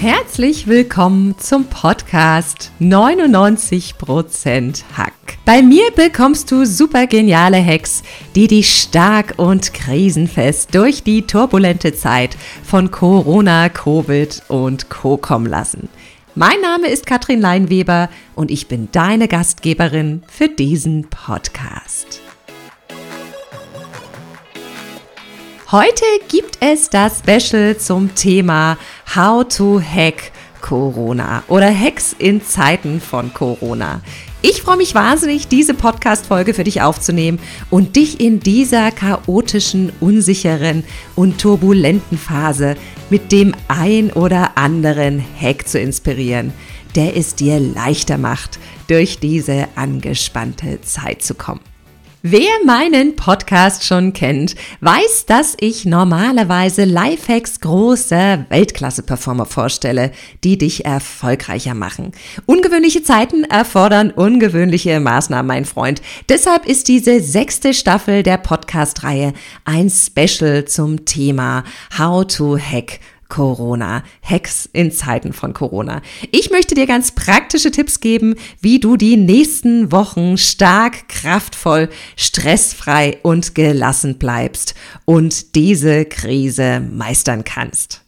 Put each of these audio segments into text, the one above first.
Herzlich willkommen zum Podcast 99% Hack. Bei mir bekommst du super geniale Hacks, die dich stark und krisenfest durch die turbulente Zeit von Corona, Covid und Co. kommen lassen. Mein Name ist Katrin Leinweber und ich bin deine Gastgeberin für diesen Podcast. Heute gibt es das Special zum Thema How to Hack Corona oder Hacks in Zeiten von Corona. Ich freue mich wahnsinnig, diese Podcast-Folge für dich aufzunehmen und dich in dieser chaotischen, unsicheren und turbulenten Phase mit dem ein oder anderen Hack zu inspirieren, der es dir leichter macht, durch diese angespannte Zeit zu kommen. Wer meinen Podcast schon kennt, weiß, dass ich normalerweise Lifehacks großer Weltklasse-Performer vorstelle, die dich erfolgreicher machen. Ungewöhnliche Zeiten erfordern ungewöhnliche Maßnahmen, mein Freund. Deshalb ist diese sechste Staffel der Podcast-Reihe ein Special zum Thema How to Hack Corona. Hacks in Zeiten von Corona. Ich möchte dir ganz praktische Tipps geben, wie du die nächsten Wochen stark, kraftvoll, stressfrei und gelassen bleibst und diese Krise meistern kannst.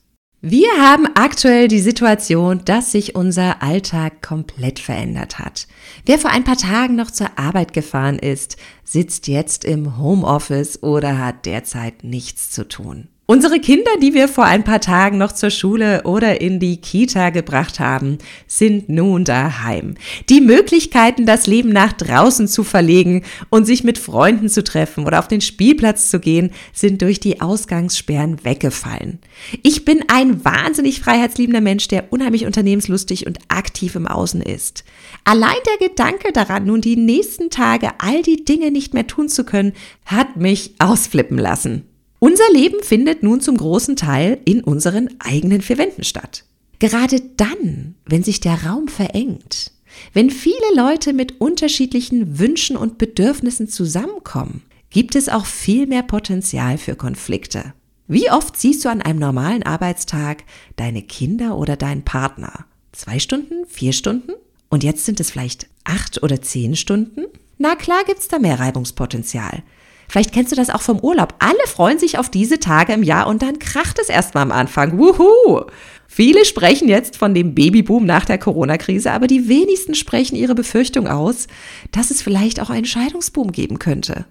Wir haben aktuell die Situation, dass sich unser Alltag komplett verändert hat. Wer vor ein paar Tagen noch zur Arbeit gefahren ist, sitzt jetzt im Homeoffice oder hat derzeit nichts zu tun. Unsere Kinder, die wir vor ein paar Tagen noch zur Schule oder in die Kita gebracht haben, sind nun daheim. Die Möglichkeiten, das Leben nach draußen zu verlegen und sich mit Freunden zu treffen oder auf den Spielplatz zu gehen, sind durch die Ausgangssperren weggefallen. Ich bin ein wahnsinnig freiheitsliebender Mensch, der unheimlich unternehmenslustig und aktiv im Außen ist. Allein der Gedanke daran, nun die nächsten Tage all die Dinge nicht mehr tun zu können, hat mich ausflippen lassen. Unser Leben findet nun zum großen Teil in unseren eigenen vier Wänden statt. Gerade dann, wenn sich der Raum verengt, wenn viele Leute mit unterschiedlichen Wünschen und Bedürfnissen zusammenkommen, gibt es auch viel mehr Potenzial für Konflikte. Wie oft siehst du an einem normalen Arbeitstag deine Kinder oder deinen Partner? Zwei Stunden? Vier Stunden? Und jetzt sind es vielleicht acht oder zehn Stunden? Na klar gibt's da mehr Reibungspotenzial. Vielleicht kennst du das auch vom Urlaub. Alle freuen sich auf diese Tage im Jahr und dann kracht es erstmal am Anfang. Wuhu! Viele sprechen jetzt von dem Babyboom nach der Corona-Krise, aber die wenigsten sprechen ihre Befürchtung aus, dass es vielleicht auch einen Scheidungsboom geben könnte.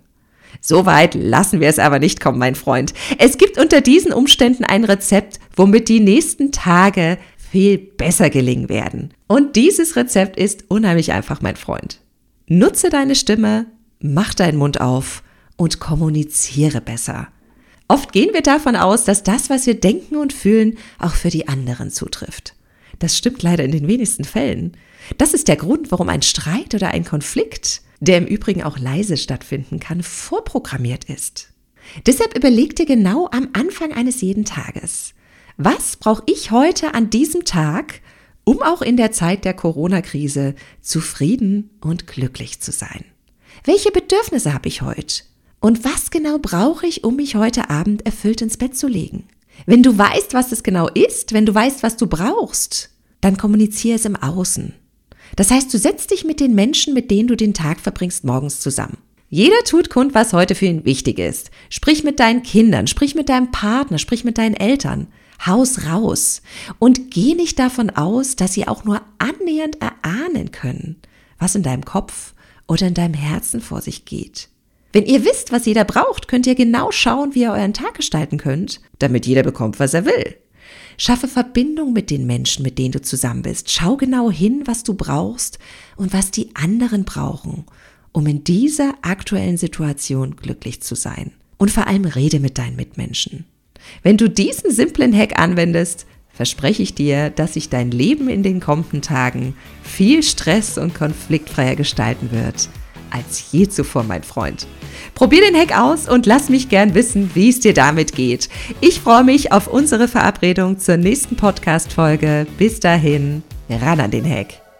Soweit lassen wir es aber nicht kommen, mein Freund. Es gibt unter diesen Umständen ein Rezept, womit die nächsten Tage viel besser gelingen werden. Und dieses Rezept ist unheimlich einfach, mein Freund. Nutze deine Stimme, mach deinen Mund auf und kommuniziere besser. Oft gehen wir davon aus, dass das, was wir denken und fühlen, auch für die anderen zutrifft. Das stimmt leider in den wenigsten Fällen. Das ist der Grund, warum ein Streit oder ein Konflikt, der im Übrigen auch leise stattfinden kann, vorprogrammiert ist. Deshalb überleg dir genau am Anfang eines jeden Tages, was brauche ich heute an diesem Tag, um auch in der Zeit der Corona-Krise zufrieden und glücklich zu sein? Welche Bedürfnisse habe ich heute? Und was genau brauche ich, um mich heute Abend erfüllt ins Bett zu legen? Wenn du weißt, was es genau ist, wenn du weißt, was du brauchst, dann kommuniziere es im Außen. Das heißt, du setzt dich mit den Menschen, mit denen du den Tag verbringst, morgens zusammen. Jeder tut kund, was heute für ihn wichtig ist. Sprich mit deinen Kindern, sprich mit deinem Partner, sprich mit deinen Eltern. Haus raus. Und geh nicht davon aus, dass sie auch nur annähernd erahnen können, was in deinem Kopf oder in deinem Herzen vor sich geht. Wenn ihr wisst, was jeder braucht, könnt ihr genau schauen, wie ihr euren Tag gestalten könnt, damit jeder bekommt, was er will. Schaffe Verbindung mit den Menschen, mit denen du zusammen bist. Schau genau hin, was du brauchst und was die anderen brauchen, um in dieser aktuellen Situation glücklich zu sein. Und vor allem rede mit deinen Mitmenschen. Wenn du diesen simplen Hack anwendest, verspreche ich dir, dass sich dein Leben in den kommenden Tagen viel stress- und konfliktfreier gestalten wird als je zuvor, mein Freund. Probier den Hack aus und lass mich gern wissen, wie es dir damit geht. Ich freue mich auf unsere Verabredung zur nächsten Podcast-Folge. Bis dahin, ran an den Hack.